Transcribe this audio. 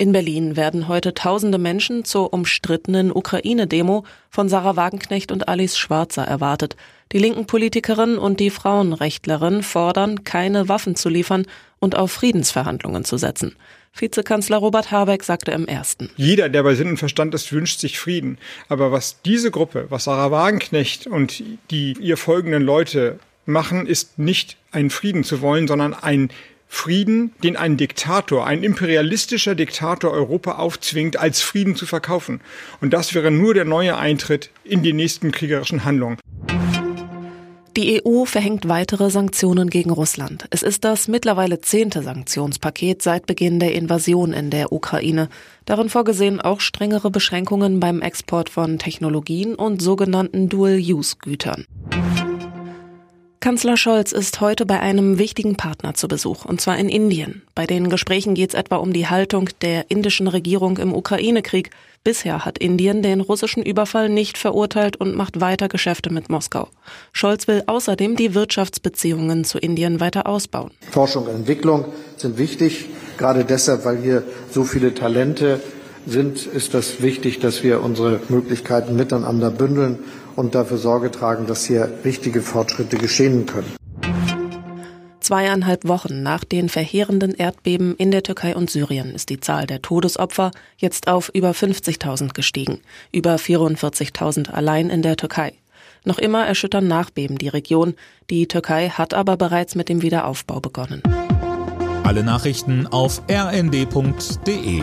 In Berlin werden heute tausende Menschen zur umstrittenen Ukraine-Demo von Sarah Wagenknecht und Alice Schwarzer erwartet. Die linken Politikerin und die Frauenrechtlerin fordern, keine Waffen zu liefern und auf Friedensverhandlungen zu setzen. Vizekanzler Robert Habeck sagte im ersten. Jeder, der bei Sinn und Verstand ist, wünscht sich Frieden. Aber was diese Gruppe, was Sarah Wagenknecht und die ihr folgenden Leute machen, ist nicht einen Frieden zu wollen, sondern ein Frieden, den ein Diktator, ein imperialistischer Diktator Europa aufzwingt, als Frieden zu verkaufen. Und das wäre nur der neue Eintritt in die nächsten kriegerischen Handlungen. Die EU verhängt weitere Sanktionen gegen Russland. Es ist das mittlerweile zehnte Sanktionspaket seit Beginn der Invasion in der Ukraine. Darin vorgesehen auch strengere Beschränkungen beim Export von Technologien und sogenannten Dual-Use-Gütern. Kanzler Scholz ist heute bei einem wichtigen Partner zu Besuch, und zwar in Indien. Bei den Gesprächen geht es etwa um die Haltung der indischen Regierung im Ukraine-Krieg. Bisher hat Indien den russischen Überfall nicht verurteilt und macht weiter Geschäfte mit Moskau. Scholz will außerdem die Wirtschaftsbeziehungen zu Indien weiter ausbauen. Forschung und Entwicklung sind wichtig, gerade deshalb, weil hier so viele Talente sind, ist das wichtig, dass wir unsere Möglichkeiten miteinander bündeln und dafür Sorge tragen, dass hier richtige Fortschritte geschehen können. Zweieinhalb Wochen nach den verheerenden Erdbeben in der Türkei und Syrien ist die Zahl der Todesopfer jetzt auf über 50.000 gestiegen, über 44.000 allein in der Türkei. Noch immer erschüttern Nachbeben die Region. Die Türkei hat aber bereits mit dem Wiederaufbau begonnen. Alle Nachrichten auf rnd.de